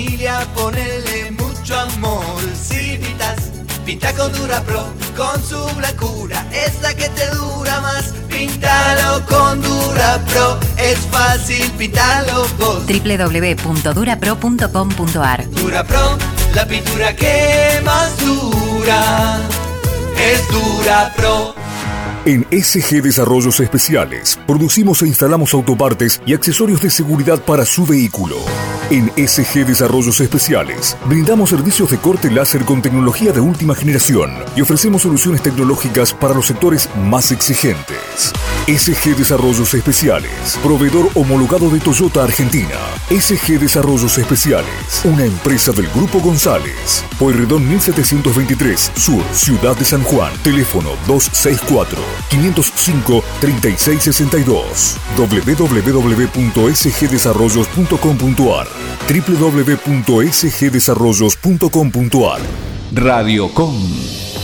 familia, ponele mucho amor. Si pintas, pinta con Durapro, con su blancura, es la que te dura más. Pintalo con Durapro, es fácil, pintalo vos. www.durapro.com.ar Durapro, la pintura que más dura, es Durapro. En SG Desarrollos Especiales producimos e instalamos autopartes y accesorios de seguridad para su vehículo. En SG Desarrollos Especiales brindamos servicios de corte láser con tecnología de última generación y ofrecemos soluciones tecnológicas para los sectores más exigentes. SG Desarrollos Especiales, proveedor homologado de Toyota Argentina. SG Desarrollos Especiales, una empresa del Grupo González. Pueyrredón 1723, Sur, Ciudad de San Juan. Teléfono 264 505 3662 www.sgdesarrollos.com.ar www.sgdesarrollos.com.ar Radiocom,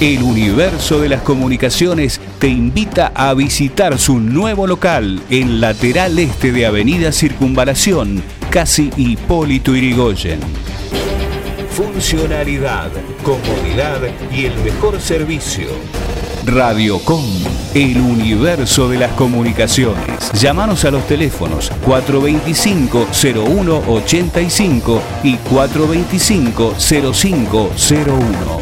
el universo de las comunicaciones, te invita a visitar su nuevo local en lateral este de Avenida Circunvalación, casi Hipólito Irigoyen. Funcionalidad, comodidad y el mejor servicio. Radiocom, el universo de las comunicaciones. Llámanos a los teléfonos 425-0185 y 425-0501.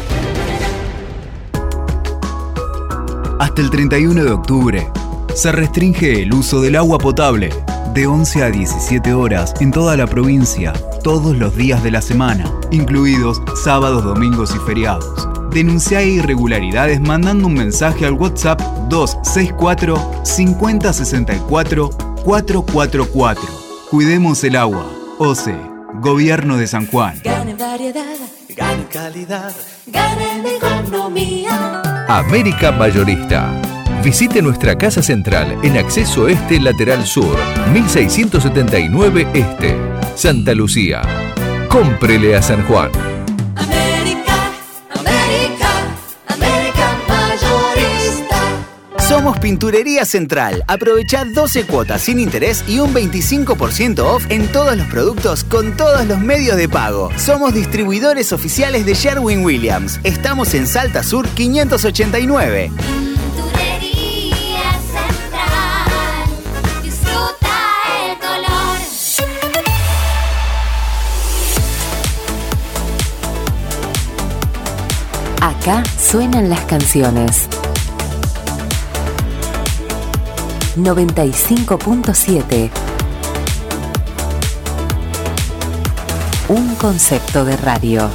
Hasta el 31 de octubre se restringe el uso del agua potable de 11 a 17 horas en toda la provincia, todos los días de la semana, incluidos sábados, domingos y feriados. Denuncia irregularidades mandando un mensaje al WhatsApp 264 5064 444. Cuidemos el agua. OCE, Gobierno de San Juan. Gane variedad, Gane calidad, gane en economía. América Mayorista. Visite nuestra casa central en acceso este lateral sur, 1679 este, Santa Lucía. Cómprele a San Juan. Pinturería Central. Aprovecha 12 cuotas sin interés y un 25% off en todos los productos con todos los medios de pago. Somos distribuidores oficiales de Sherwin Williams. Estamos en Salta Sur 589. Pinturería Central. Disfruta el color. Acá suenan las canciones. 95.7 Un concepto de radio.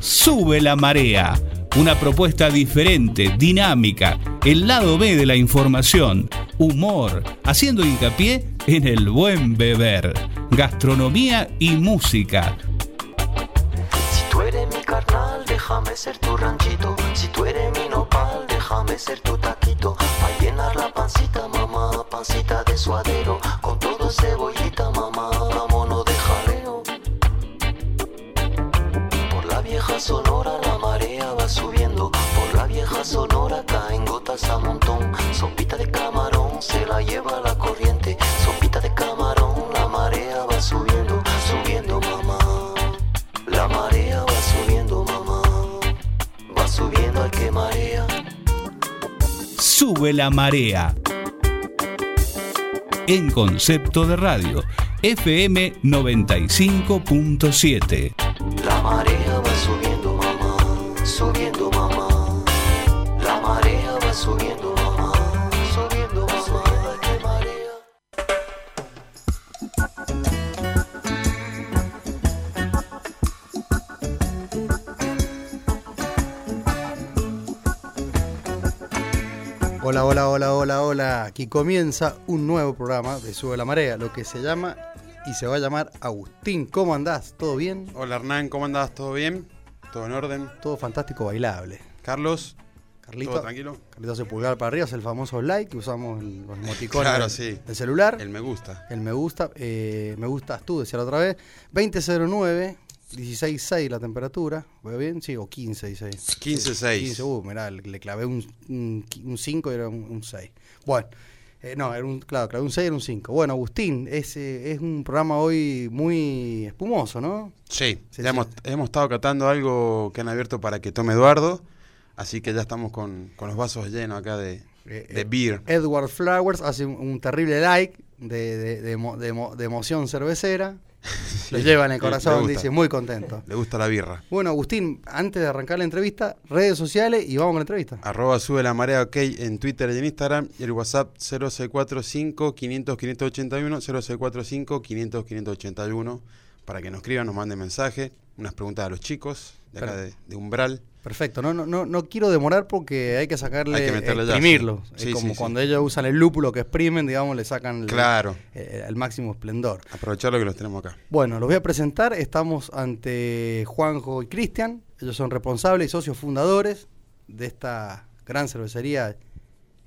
Sube la marea, una propuesta diferente, dinámica, el lado B de la información, humor, haciendo hincapié en el buen beber, gastronomía y música. Déjame ser tu ranchito. Si tú eres mi nopal, déjame ser tu taquito. Pa' llenar la pancita, mamá, pancita de suadero. Con todo cebollita, mamá, vámonos de jaleo. Por la vieja sonora la marea va subiendo. Por la vieja sonora caen gotas a montón. Sopita de camarón se la lleva la corriente. Sube la marea. En concepto de radio, FM 95.7. Hola, hola, hola. Aquí comienza un nuevo programa de Sube la Marea, lo que se llama y se va a llamar Agustín. ¿Cómo andás? ¿Todo bien? Hola Hernán, ¿cómo andás? ¿Todo bien? ¿Todo en orden? Todo fantástico, bailable. Carlos, Carlito, ¿todo tranquilo? Carlito hace pulgar para arriba, es el famoso like que usamos en los emoticones Claro, del, sí. del celular. El me gusta. El me gusta, eh, me gustas tú, decía la otra vez. 2009 16.6 la temperatura. ¿Veo bien? Sí, o 15.6. 15.6. 15, uh, mirá, le, le clavé un, un, un 5 y era un, un 6. Bueno, eh, no, era un, claro, clavé un 6 y era un 5. Bueno, Agustín, es, eh, es un programa hoy muy espumoso, ¿no? Sí, ya. Hemos, hemos estado catando algo que han abierto para que tome Eduardo, así que ya estamos con, con los vasos llenos acá de, Eh, de eh, beer. Edward Flowers hace un, terrible like de, de, de, de emoción cervecera. Lo lleva en el corazón, dice, muy contento. Le gusta la birra. Bueno, Agustín, antes de arrancar la entrevista, redes sociales y vamos con la entrevista. Arroba sube la marea ok en Twitter y en Instagram y el WhatsApp 0645 500 581 0645 500 581 para que nos escriban, nos manden mensaje, unas preguntas a los chicos de acá de, de Umbral. Perfecto, no, no, no, no quiero demorar porque hay que sacarle, Hay que meterle ya, exprimirlo. sí. Es Sí, como sí, cuando ellos usan el lúpulo que exprimen, digamos, le sacan el, Claro. eh, el máximo esplendor. Aprovecharlo que los tenemos acá. Bueno, los voy a presentar. Estamos ante Juanjo y Cristian. Ellos son responsables y socios fundadores de esta gran cervecería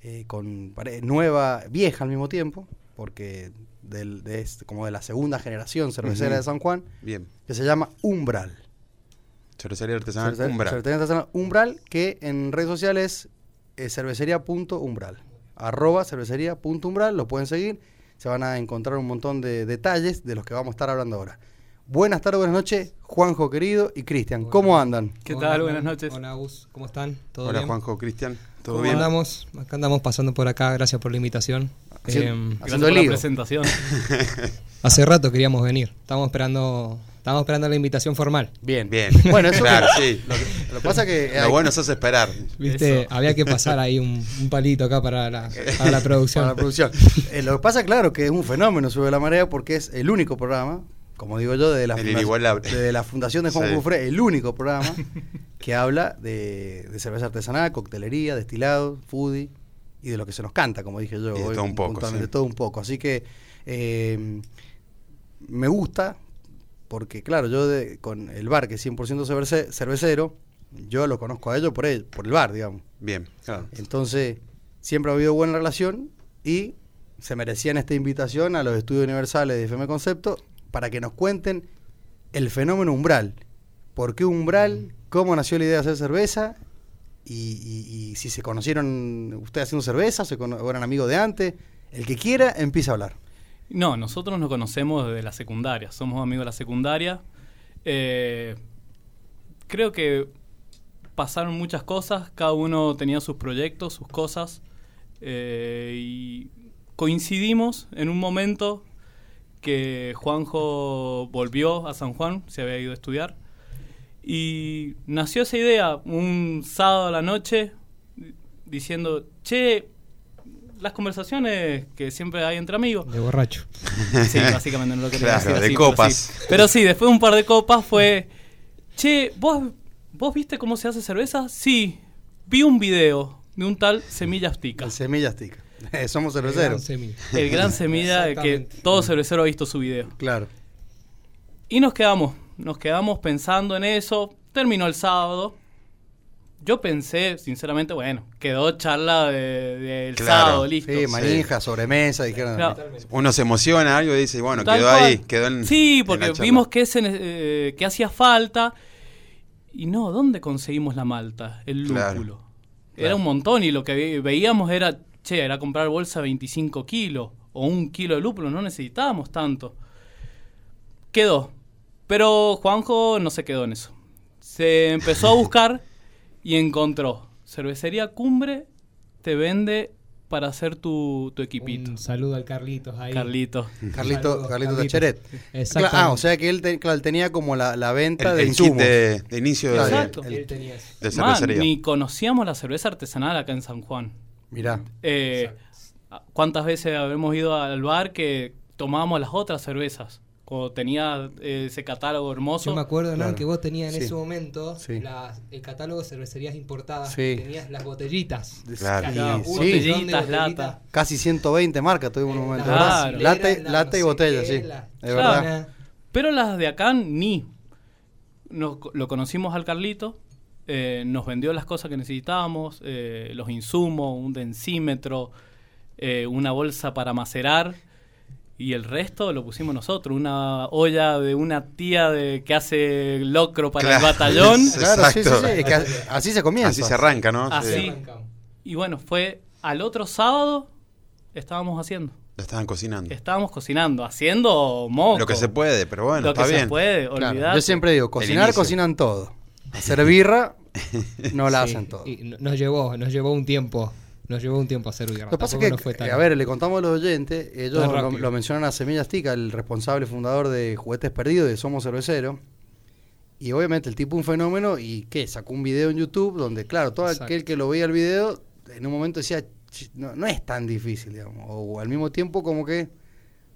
eh, con nueva, vieja al mismo tiempo, porque del, de como de la segunda generación cervecera de San Juan, Bien. que se llama Umbral. Cervecería artesanal Cervecería- Umbral. cervecería artesanal Umbral, que en redes sociales es cervecería.umbral. Arroba cervecería.umbral, lo pueden seguir. Se van a encontrar un montón de detalles de los que vamos a estar hablando ahora. Buenas tardes, buenas noches, Juanjo querido y Cristian. ¿Cómo andan? ¿Qué Hola, tal? Buenas noches. Hola, Gus. ¿Cómo están? ¿Todo Hola bien? Juanjo, Cristian. ¿Todo ¿Cómo bien? andamos? Acá andamos pasando por acá. Gracias por la invitación. Haciendo- Em, Gracias por el la presentación. hace rato queríamos venir. Estábamos esperando, estábamos esperando la invitación formal. Bien. Bien. Bueno, eso claro, sí. Lo que, lo que pasa que Lo hay- bueno es hace esperar. Viste, Eso. había que pasar ahí un, un palito acá para la, para la producción. para la producción. Eh, lo que pasa, claro, que es un fenómeno sube la marea porque es el único programa, como digo yo, de la, fundación, de la fundación de Juan Sí. Cufré, el único programa que habla de, de cerveza artesanal, coctelería, destilado, foodie y de lo que se nos canta, como dije yo. Y de hoy, todo un poco, sí. todo un poco. Así que eh, me gusta porque, claro, yo de- con el bar, que es 100% cervece- cervecero, yo lo conozco a ellos por, el, por el bar, digamos. Bien, claro. Entonces, siempre ha habido buena relación y se merecían esta invitación a los estudios universales de FM Concepto para que nos cuenten el fenómeno umbral. ¿Por qué umbral? ¿Cómo nació la idea de hacer cerveza? Y, y- y si se conocieron ustedes haciendo cerveza, se o eran amigos de antes. El que quiera empieza a hablar. No, nosotros nos conocemos desde la secundaria. Somos amigos de la secundaria. Eh, creo que pasaron muchas cosas. Cada uno tenía sus proyectos, sus cosas. eh, y coincidimos en un momento que Juanjo volvió a San Juan, se había ido a estudiar. Y nació esa idea un sábado a la noche diciendo, che, las conversaciones que siempre hay entre amigos. De borracho. Sí, básicamente no lo quería Claro, decir de así, copas. Pero sí. Pero sí, después de un par de copas fue, che, ¿vos, ¿vos viste cómo se hace cerveza? Sí, vi un video de un tal Semilla Aztica. El semillas tica. Somos Gran cerveceros. semilla. El gran Semilla que todo cervecero ha visto su video. Claro. Y nos quedamos, nos quedamos pensando en eso. Terminó el sábado. Yo pensé, sinceramente, bueno, quedó charla de- del Claro. sábado, listo. Sí, manija, sobremesa, dijeron. Claro. Uno se emociona algo y dice, bueno, Tal quedó cual. ahí, quedó en Sí, en porque la vimos que, ese, eh, que hacía falta. Y no, ¿dónde conseguimos la malta? El lúpulo. claro. Era un montón y lo que ve- veíamos era, che, era comprar bolsa 25 kilos o un kilo de lúpulo, no necesitábamos tanto. Quedó. Pero Juanjo no se quedó en eso. Se empezó a buscar y encontró. Cervecería Cumbre te vende para hacer tu, tu equipito. Un saludo al Carlitos ahí. Carlito. Carlito, Carlito Carlitos. Tacheret. Ah, o sea que él, te- claro, él tenía como la, la venta el, de el kit insumos. de, de inicio de, Exacto. el- Él tenía eso. de Man, cervecería. ni conocíamos la cerveza artesanal acá en San Juan. Mirá. Eh, ¿Cuántas veces habremos ido al bar que tomábamos las otras cervezas? Cuando tenía eh, ese catálogo hermoso. Yo me acuerdo, ¿no? Claro. Que vos tenías en Sí. ese momento Sí. las- el catálogo de cervecerías importadas. Sí. Tenías las botellitas. Claro. Claro, botellitas, lata. Casi 120 marcas tuvimos en un momento. Claro. Late, la late y no sé botella, sí. la- Es Claro. verdad. Pero las de acá ni. Nos- lo conocimos al Carlito. eh, nos vendió las cosas que necesitábamos, eh, los insumos, un densímetro, eh, una bolsa para macerar. Y el resto lo pusimos nosotros, una olla de una tía de que hace locro para el batallón. Claro, sí, sí, sí, es que así se comienza. Así se arranca, ¿no? Así. Sí. Y bueno, fue al otro sábado estábamos haciendo. Lo estaban cocinando. Estábamos cocinando, haciendo moco. Lo que se puede, pero bueno, Lo está que se bien. puede, Claro, yo siempre digo, cocinar, cocinan todo. Hacer birra, no la Sí, hacen todo. y no- nos llevó, nos llevó un tiempo. Nos llevó un tiempo hacer birra. Lo que pasa es que, no fue tan- a ver, le contamos a los oyentes, ellos Tan lo, mencionan a Semillas Tica, el responsable fundador de Juguetes Perdidos de Somos Cervecero. Y obviamente el tipo un fenómeno y que sacó un video en YouTube donde, claro, todo Exacto. aquel que lo veía el video en un momento decía, "Ch, no, no es tan difícil, digamos. O al mismo tiempo como que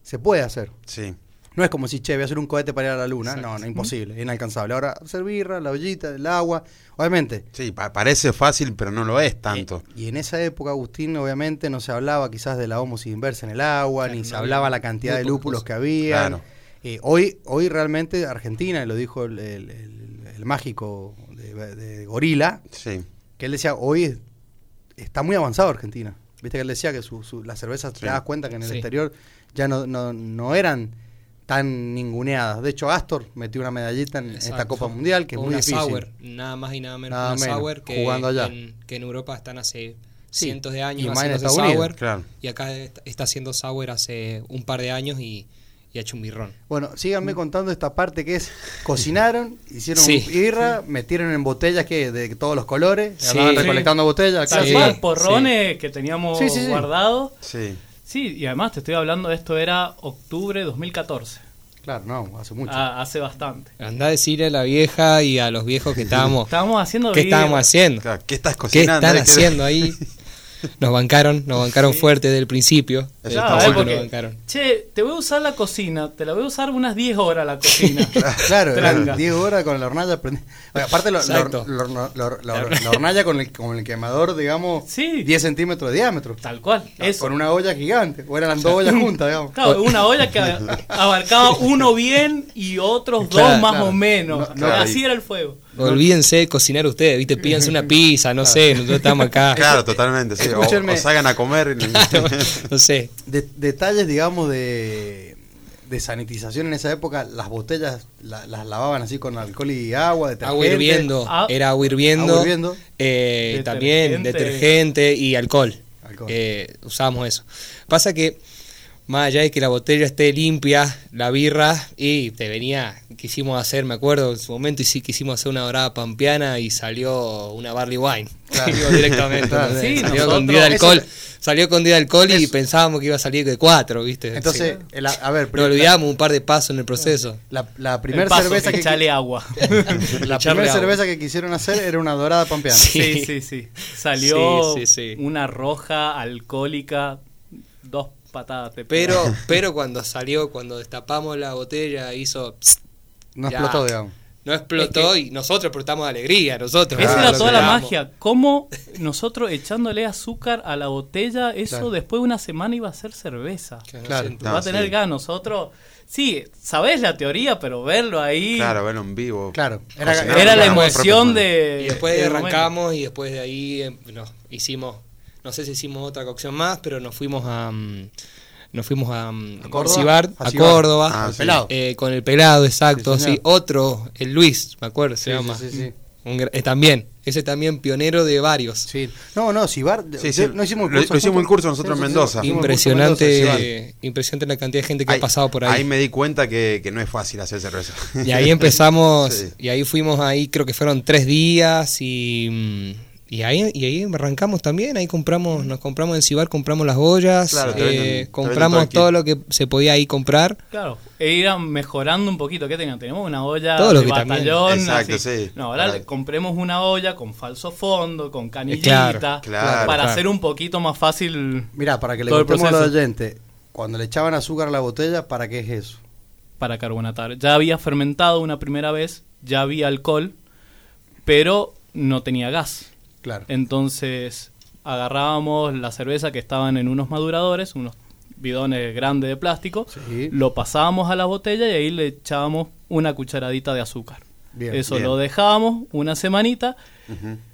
se puede hacer. Sí. No es como si, che, voy a hacer un cohete para ir a la luna. Exacto. No, no, imposible, inalcanzable. Ahora, hacer birra, la ollita, el agua. Obviamente, Sí, pa- parece fácil, pero no lo es tanto. y en esa época, Agustín, obviamente no se hablaba quizás de la homosis inversa en el agua, Claro, ni no se había hablaba la cantidad de lúpulos que había. Claro. hoy, hoy realmente Argentina, y lo dijo el, el- el- el mágico de, de Gorila, Sí. que él decía, hoy es- está muy avanzado Argentina. Viste que él decía que su, su- las cervezas, Sí. te das cuenta que en el Sí. exterior ya no, no, no eran tan ninguneadas. De hecho, Astor metió una medallita en esta Exacto. Copa Mundial, que es muy una difícil. sour, nada más y nada menos Nada que una menos, sour que, jugando allá. En, que en Europa están hace Sí, cientos de y años más en Estados Unidos, claro. y acá est- está haciendo sour hace un par de años y, y ha hecho un birrón. Bueno, síganme contando esta parte que es cocinaron, hicieron Sí. birra, metieron en botellas que de todos los colores, Sí. andaban Sí. recolectando botellas, porrones que teníamos Sí, sí, sí. guardados. Sí. Sí, y además te estoy hablando, esto era octubre de 2014. Claro, no, hace mucho. Ah, hace bastante. Anda a decirle a la vieja y a los viejos que estábamos. Estábamos haciendo ¿Qué estábamos haciendo? Claro, ¿Qué estás ¿Qué cocinando? están Ahí que- haciendo ahí? Nos bancaron, nos bancaron fuerte desde el principio. Claro, eh, porque, che, te voy a usar la cocina, te la voy a usar unas 10 horas la cocina. Claro, eran Tranca. 10 horas con la hornalla. Oye, aparte, lo- lo- Exacto. lo- lo- lo- lo- la hornalla con el, con el quemador, digamos, Sí. 10 centímetros de diámetro. Tal cual, eso. Con una olla gigante. O eran dos ollas juntas, digamos. Claro, una olla que abarcaba uno bien y otros dos Claro, más claro. o menos. No, no, Así era el fuego. Olvídense de cocinar ustedes, ¿viste? Pídanse una pizza, no sé, nosotros estamos acá. Claro, totalmente. Sí. O, Escúchenme. o salgan a comer. No sé. De- detalles, digamos, de, de sanitización en esa época, las botellas la- las lavaban así con alcohol y agua, detergente. Agua hirviendo, Ah. era agua hirviendo, Agua hirviendo. eh, también Detergente. detergente y alcohol. Alcohol. Eh, usábamos eso. Pasa que, más allá de que la botella esté limpia, la birra, y te venía, quisimos hacer, me acuerdo en su momento, y sí quisimos hacer una dorada pampeana y salió una barley wine. Claro. Directamente. Claro. Sí, salió con 10 de alcohol. eso- Salió con 10 de alcohol y pensábamos que iba a salir de 4, ¿viste? Entonces, Sí. el- a ver, Nos olvidamos un par de pasos en el proceso. la, primera cerveza que, agua. la primera cerveza que quisieron hacer era una dorada pampeana. Sí, sí, sí. Salió Sí, sí, sí. una roja alcohólica, dos patadas de Pero, pero cuando salió, cuando destapamos la botella, hizo. psst, No Ya. explotó, digamos. no explotó y nosotros explotamos de alegría, nosotros. Esa Ah, era lo toda la magia. Cómo nosotros echándole azúcar a la botella, eso Claro. después de una semana iba a ser cerveza. Claro. No, Va a tener sí. gas. Nosotros, sí, sabés la teoría, pero verlo ahí Claro, verlo en vivo. Claro, era- la emoción de. Y después momento. arrancamos y después de ahí eh, nos hicimos, no sé si hicimos otra cocción más, pero nos fuimos a mm, nos fuimos a, mm, ¿A Córdoba? Cibar, A a. Córdoba, Ah, sí. pelado. eh, con el pelado, exacto, Sí, otro, el Luis, me acuerdo, se llama. sí, sí, sí. Un eh, también, ese también pionero de varios. Sí. No, no, Cibar. Sí, sí, no hicimos el lo- curso. lo hicimos el curso nosotros en Mendoza. Impresionante, impresionante la cantidad de gente que Ahí- ha pasado por ahí. Ahí me di cuenta que, que no es fácil hacer cerveza. Y ahí empezamos, Sí. y ahí fuimos ahí, creo que fueron tres días y, mm, y ahí y ahí arrancamos también, ahí compramos, nos compramos en Cibar, compramos las ollas, Claro, eh, compramos todo lo que se podía ahí comprar. Claro, e ir mejorando un poquito. ¿Qué teníamos? Teníamos una olla Todo lo de que batallón. Exacto, así. sí. No, ahora Para- compremos una olla con falso fondo, con canillita, claro, claro, para claro. hacer un poquito más fácil Mira, para que le contemos a los oyentes, cuando le echaban azúcar a la botella, ¿para qué es eso? para carbonatar. Ya había fermentado una primera vez, ya había alcohol, pero no tenía gas. Claro. Entonces agarrábamos la cerveza que estaban en unos maduradores, unos bidones grandes de plástico, Sí. lo pasábamos a la botella y ahí le echábamos una cucharadita de azúcar. Bien, Eso bien. lo dejábamos una semanita,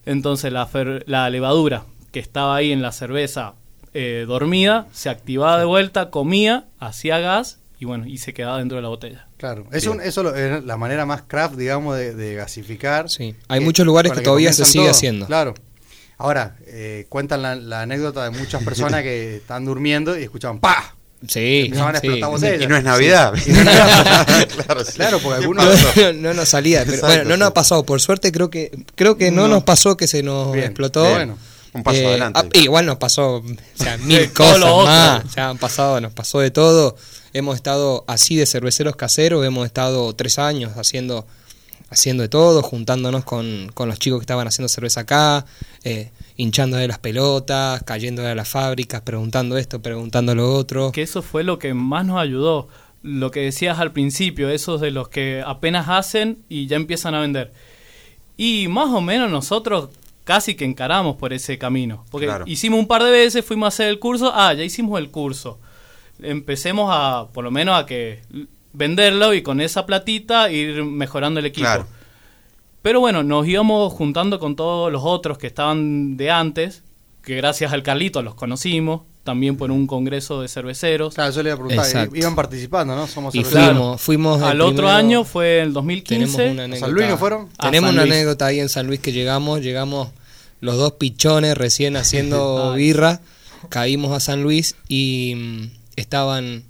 entonces la, fer- la levadura que estaba ahí en la cerveza eh, dormida, se activaba de vuelta, comía, hacía gas y bueno, y se quedaba dentro de la botella. Claro, es un- eso lo- es la manera más craft, digamos, de, de gasificar. Sí, hay muchos lugares que todavía se sigue todo. haciendo. Claro. Ahora, eh, cuentan la, la anécdota de muchas personas que están durmiendo y escuchaban ¡pa! Sí, Empezaban a sí. Y no es Navidad. Sí. Y no es Navidad. Claro, sí. claro, porque algunos... No, no nos salía. pero Exacto, bueno, no nos sí. ha pasado. Por suerte creo que creo que no, No. nos pasó que se nos Bien, explotó. bueno. Un paso adelante. ah, igual nos pasó o sea, mil cosas han pasado, nos pasó de todo. Hemos estado así de cerveceros caseros. Hemos estado tres años haciendo haciendo de todo, juntándonos con, con los chicos que estaban haciendo cerveza acá, eh, hinchando de las pelotas, cayendo de las fábricas, preguntando esto, preguntando lo otro. Que eso fue lo que más nos ayudó. Lo que decías al principio, esos de los que apenas hacen y ya empiezan a vender. Y más o menos nosotros casi que encaramos por ese camino. Porque Claro. hicimos un par de veces, fuimos a hacer el curso, ah, ya hicimos el curso. Empecemos a, por lo menos a que venderlo y con esa platita ir mejorando el equipo. Claro. Pero bueno, nos íbamos juntando con todos los otros que estaban de antes, que gracias al Carlito los conocimos, también por un congreso de cerveceros. Claro, yo le iba a preguntar, Exacto. iban participando, ¿no? Somos Y cerveceros. fuimos, fuimos Al otro primero- año fue en el 2015. Tenemos una ¿A anécdota. San Luis no fueron? A Tenemos una anécdota ahí en San Luis que llegamos, llegamos los dos pichones recién haciendo birra, caímos a San Luis y mm, estaban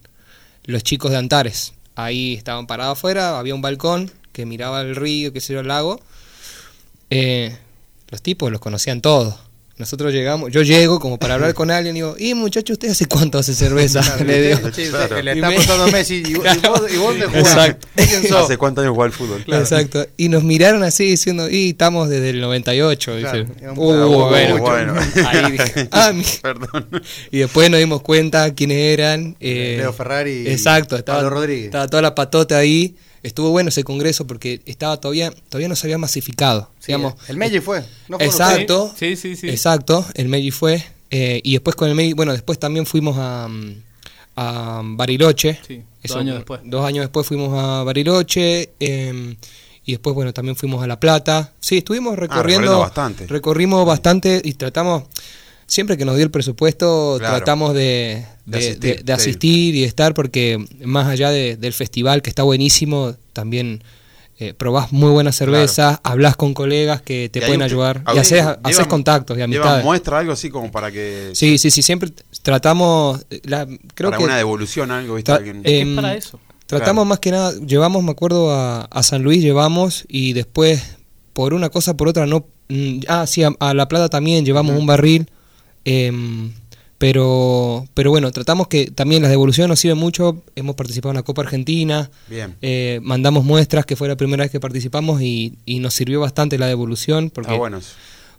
los chicos de Antares. Ahí estaban parados afuera, había un balcón que miraba el río, qué sé yo, el lago. Eh, los tipos los conocían todos. Nosotros llegamos, yo llego como para hablar con alguien y digo, y muchachos, ¿usted hace cuánto hace cerveza? Claro, Le digo. sí, Claro. Le Y está me- apostando a Messi y, y vos, y vos dónde jugás? Exacto. ¿Hace cuántos años jugaba al fútbol? Exacto. Y nos miraron así diciendo, y estamos desde el 98. Claro, dice. era un Uh, poco- bueno. bueno. Ahí dije, ah, mi- Perdón. Y después nos dimos cuenta quiénes eran. eh, Leo Ferrari y Exacto, estaba, Pablo Rodríguez. estaba toda la patota ahí. Estuvo bueno ese congreso porque estaba todavía todavía no se había masificado. Sí, digamos. el Meiji fue. ¿no Exacto. Sí, sí, sí. Exacto, el Meiji fue. eh, y después con el Meiji, bueno, después también fuimos a, a Bariloche. Sí, dos años después. Dos años después fuimos a Bariloche. eh, y después, bueno, también fuimos a La Plata. Sí, estuvimos recorriendo. recorriendo bastante. Recorrimos bastante y tratamos. Siempre que nos dio el presupuesto, Claro. tratamos de, De de- asistir, de- de sí. asistir y de estar, porque más allá de- del festival, que está buenísimo, también eh, probás muy buena cerveza, hablas con colegas que te Y pueden un- ayudar y ¿Algún- haces, contactos y amistades. muestra algo así como para que. Sí, sí, sí, siempre tratamos, la, creo para que una devolución, algo, ¿viste? tra- Alguien- Es que em, es para eso. Tratamos Claro. más que nada, llevamos, me acuerdo, a, a San Luis, llevamos y después, por una cosa, por otra, no... mm, ah, sí, a, a La Plata también llevamos un barril, em, pero, pero bueno, tratamos que también las devoluciones nos sirven mucho, hemos participado en la Copa Argentina, Bien. eh, mandamos muestras, que fue la primera vez que participamos y, y nos sirvió bastante la devolución, porque, Está bueno. eso.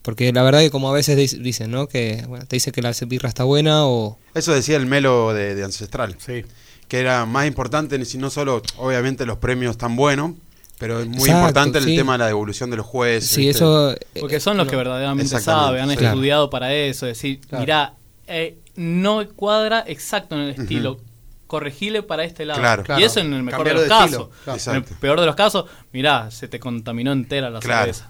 porque la verdad que como a veces dic- dicen, ¿no? Que bueno, te dice que la birra está buena o... Eso decía el Melo de, de Ancestral. Sí. Que era más importante, si no solo, obviamente, los premios tan buenos, pero es muy Exacto, importante el sí. tema de la devolución de los jueces. Sí, ¿viste? eso... eh, Porque son los no. que verdaderamente saben, han sí. Claro. estudiado para eso. Decir, Claro. mirá, eh, no cuadra exacto en el estilo. Corregile para este lado. Claro. Y eso en el mejor de los de casos. En el peor de los casos, mirá, se te contaminó entera la Claro. cerveza.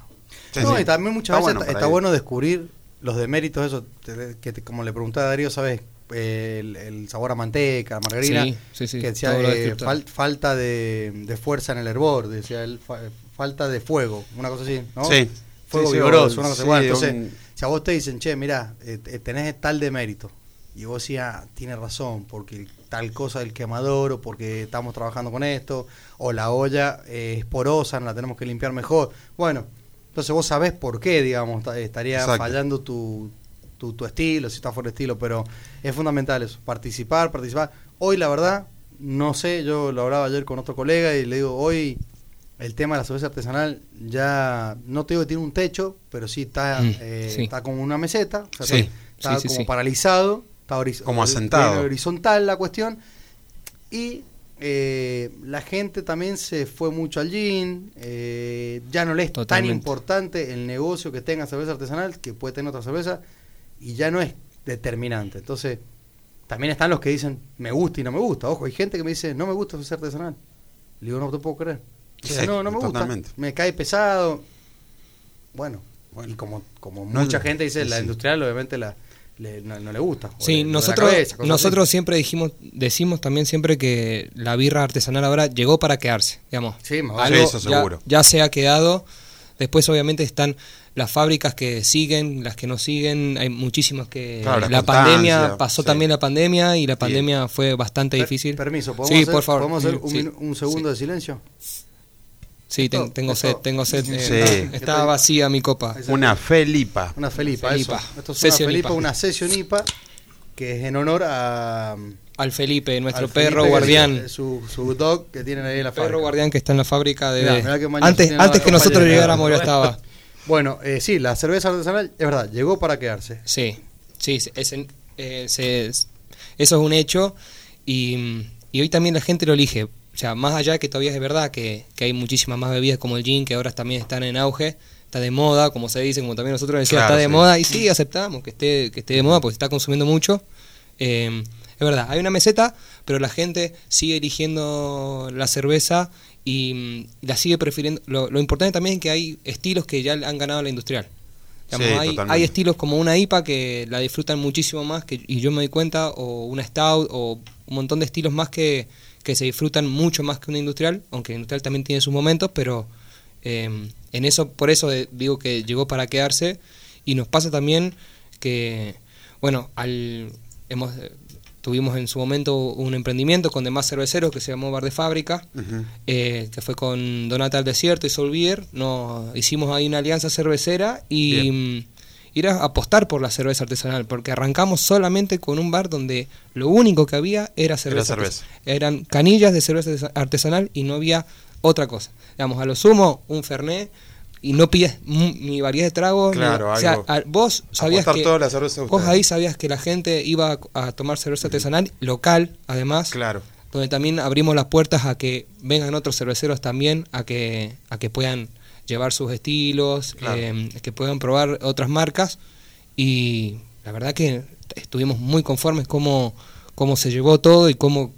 Sí, no, sí. y también muchas Está veces bueno está, bueno descubrir los deméritos, eso, te- que te- como le preguntaba a Darío, ¿sabes? El, el sabor a manteca, a margarina, Sí, sí, sí, que decía eh, fal- falta de, de fuerza en el hervor, decía él, fa- falta de fuego, una cosa así, ¿no? Sí. Fuego vigoroso, una cosa sí, igual. Entonces, un- si a vos te dicen, che, mira, eh, eh, tenés tal de mérito, y vos decís, ah, tiene razón, porque tal cosa del quemador, o porque estamos trabajando con esto, o la olla eh, es porosa, la tenemos que limpiar mejor. Bueno, entonces vos sabés por qué, digamos, ta- estaría Exacto. fallando tu, tu, tu estilo, si está fuera de estilo, pero es fundamental eso, participar, participar. Hoy, la verdad, no sé, yo lo hablaba ayer con otro colega y le digo, hoy el tema de la cerveza artesanal ya, no te digo que tiene un techo, pero sí está, Mm, eh, sí. está como una meseta, o sea, Sí, está sí, sí, como sí. paralizado, está Como hori- asentado. horizontal la cuestión. Y eh, la gente también se fue mucho al gin, eh, ya no le es Totalmente. tan importante el negocio que tenga cerveza artesanal, que puede tener otra cerveza, y ya no es determinante. Entonces, también están los que dicen, me gusta y no me gusta. Ojo, hay gente que me dice, no me gusta cerveza artesanal. Le digo, no te puedo creer. Sí, no, no me totalmente. gusta. Me cae pesado. Bueno, y como, como No, mucha gente dice, sí, la sí. industrial obviamente la, le- no, no le gusta. Sí, nosotros, cabeza, nosotros así. siempre dijimos, decimos también siempre que la birra artesanal ahora llegó para quedarse, digamos. Sí, más. Algo Sí, eso ya- seguro. Ya, se ha quedado. Después obviamente están las fábricas que siguen, las que no siguen, hay muchísimas que Claro, la pandemia pasó sí. también la pandemia y la pandemia fue bastante Per- difícil. Permiso, ¿podemos Sí, hacer, por favor. ¿podemos hacer Mm, un, sí. un segundo de silencio? Sí, ten- tengo esto- sed, tengo sed. eh, Sí. está- Está vacía mi copa. Una Felipa. Una Felipa, Felipa. eso. Esto es una Felipa, IPA. una sesión IPA que es en honor a... Al Felipe, nuestro al Felipe, perro guardián. Su, su dog que tienen ahí en la Perro fábrica. guardián que está en la fábrica de... Mirá, mirá antes antes que nosotros llegáramos ya estaba. Bueno, eh, sí, la cerveza artesanal, es verdad, llegó para quedarse. Sí, sí, se- es en- eh, se- es- eso es un hecho y, y hoy también la gente lo elige. O sea, más allá que todavía es verdad que, que hay muchísimas más bebidas como el gin que ahora también están en auge, está de moda, como se dice, como también nosotros decíamos, Claro, está de sí. moda y sí, aceptamos que esté, que esté de moda porque se está consumiendo mucho. Eh, es verdad, hay una meseta, pero la gente sigue eligiendo la cerveza y, mm, la sigue prefiriendo. Lo, lo importante también es que hay estilos que ya han ganado la industrial. Digamos, Sí, hay, hay estilos como una IPA que la disfrutan muchísimo más que, y yo me doy cuenta, o una Stout, o un montón de estilos más que, que se disfrutan mucho más que una industrial, aunque la industrial también tiene sus momentos, pero eh, en eso, por eso eh, digo que llegó para quedarse y nos pasa también que, bueno, al, hemos, tuvimos en su momento un emprendimiento con demás cerveceros que se llamó Bar de Fábrica, eh, que fue con Donata al Desierto y Solvier. Nos hicimos ahí una alianza cervecera y mm, ir a apostar por la cerveza artesanal, porque arrancamos solamente con un bar donde lo único que había era cerveza. cerveza. artes- Eran canillas de cerveza artesa- artesanal y no había otra cosa. Digamos, a lo sumo, un Fernet y no pides ni variedad de tragos. ni- Claro, o sea, algo. a- vos sabías que toda la cerveza vos ahí sabías que la gente iba a, a tomar cerveza artesanal local, además Claro. donde también abrimos las puertas a que vengan otros cerveceros también, a que, a que puedan llevar sus estilos, Claro. eh, que puedan probar otras marcas. Y la verdad que estuvimos muy conformes cómo, cómo se llevó todo y cómo,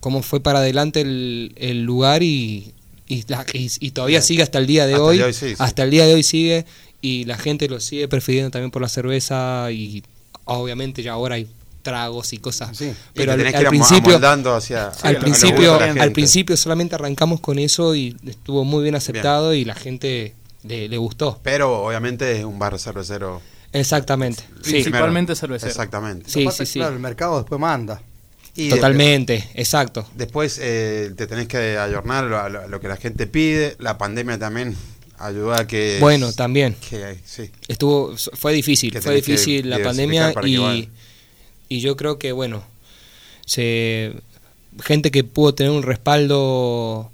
cómo fue para adelante el, el lugar y, y, la- y- y todavía sigue hasta el día de Hasta el hoy. día de hoy sí, sí. Hasta el día de hoy sigue y la gente lo sigue prefiriendo también por la cerveza y obviamente ya ahora hay tragos y cosas. Sí. Pero Y al, te tenés que al principio, amoldando hacia- Sí, al principio, al principio solamente arrancamos con eso y estuvo muy bien aceptado y la gente le, le gustó. Pero obviamente es un bar cervecero. Exactamente. Sí. Principalmente cervecero. Exactamente. Sí, sí, sí. Claro, el mercado después manda. Y Totalmente, exacto. Después eh, te tenés que ayornar a lo- a lo que la gente pide. La pandemia también ayudó a que. Bueno, también. Que, sí. Estuvo, fue difícil, fue difícil la pandemia y, y yo creo que bueno, se gente que pudo tener un respaldo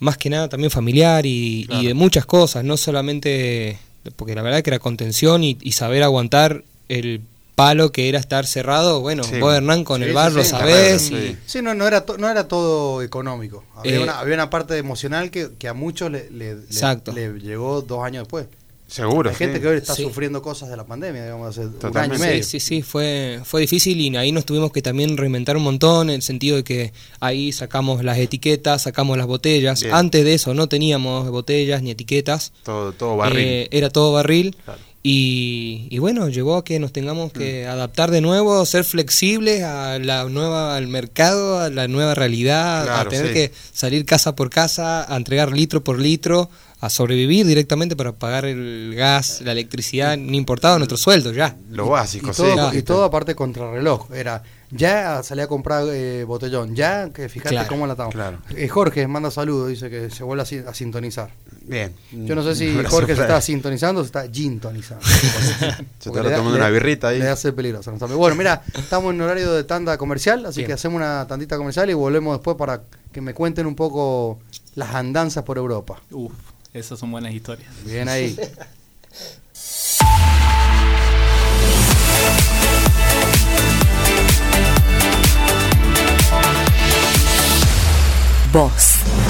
más que nada también familiar y, y de muchas cosas, no solamente porque la verdad que era contención y, y saber aguantar el palo que era estar cerrado, bueno, Sí. vos Hernán con Sí, el bar sí, lo sí. sabés y- Sí, no, no, era to- no era todo económico. Había, Eh, una, había una parte emocional que, que a muchos le, le- le- Exacto. le llegó dos años después. Seguro, Hay gente que hoy está Sí. sufriendo cosas de la pandemia, digamos, hace un año y Totalmente. medio. Sí, sí, sí, fue, fue difícil y ahí nos tuvimos que también reinventar un montón en el sentido de que ahí sacamos las etiquetas, sacamos las botellas. Bien. Antes de eso no teníamos botellas ni etiquetas. Todo, todo barril. Eh, era todo barril. Y, y bueno, llegó a que nos tengamos que Mm. adaptar de nuevo, ser flexibles a la nueva, al mercado, a la nueva realidad, a tener sí. que salir casa por casa, a entregar litro por litro, a sobrevivir directamente para pagar el gas, la electricidad, no importaba nuestro sueldo ya. Lo básico, y todo, sí. y todo aparte contrarreloj. Era, ya salí a comprar eh, botellón, ya que fíjate Claro, cómo la estamos. claro. Eh, Jorge manda saludos, dice que se vuelve a, sin- a sintonizar. Bien. Yo no sé si Jorge se está sintonizando o se está gintonizando. Se está tomando una birrita ahí. Le hace peligroso. no sabe. Bueno, mira, estamos en horario de tanda comercial, así Bien. que hacemos una tandita comercial y volvemos después para que me cuenten un poco las andanzas por Europa. Uf, esas son buenas historias. Bien ahí. Boss.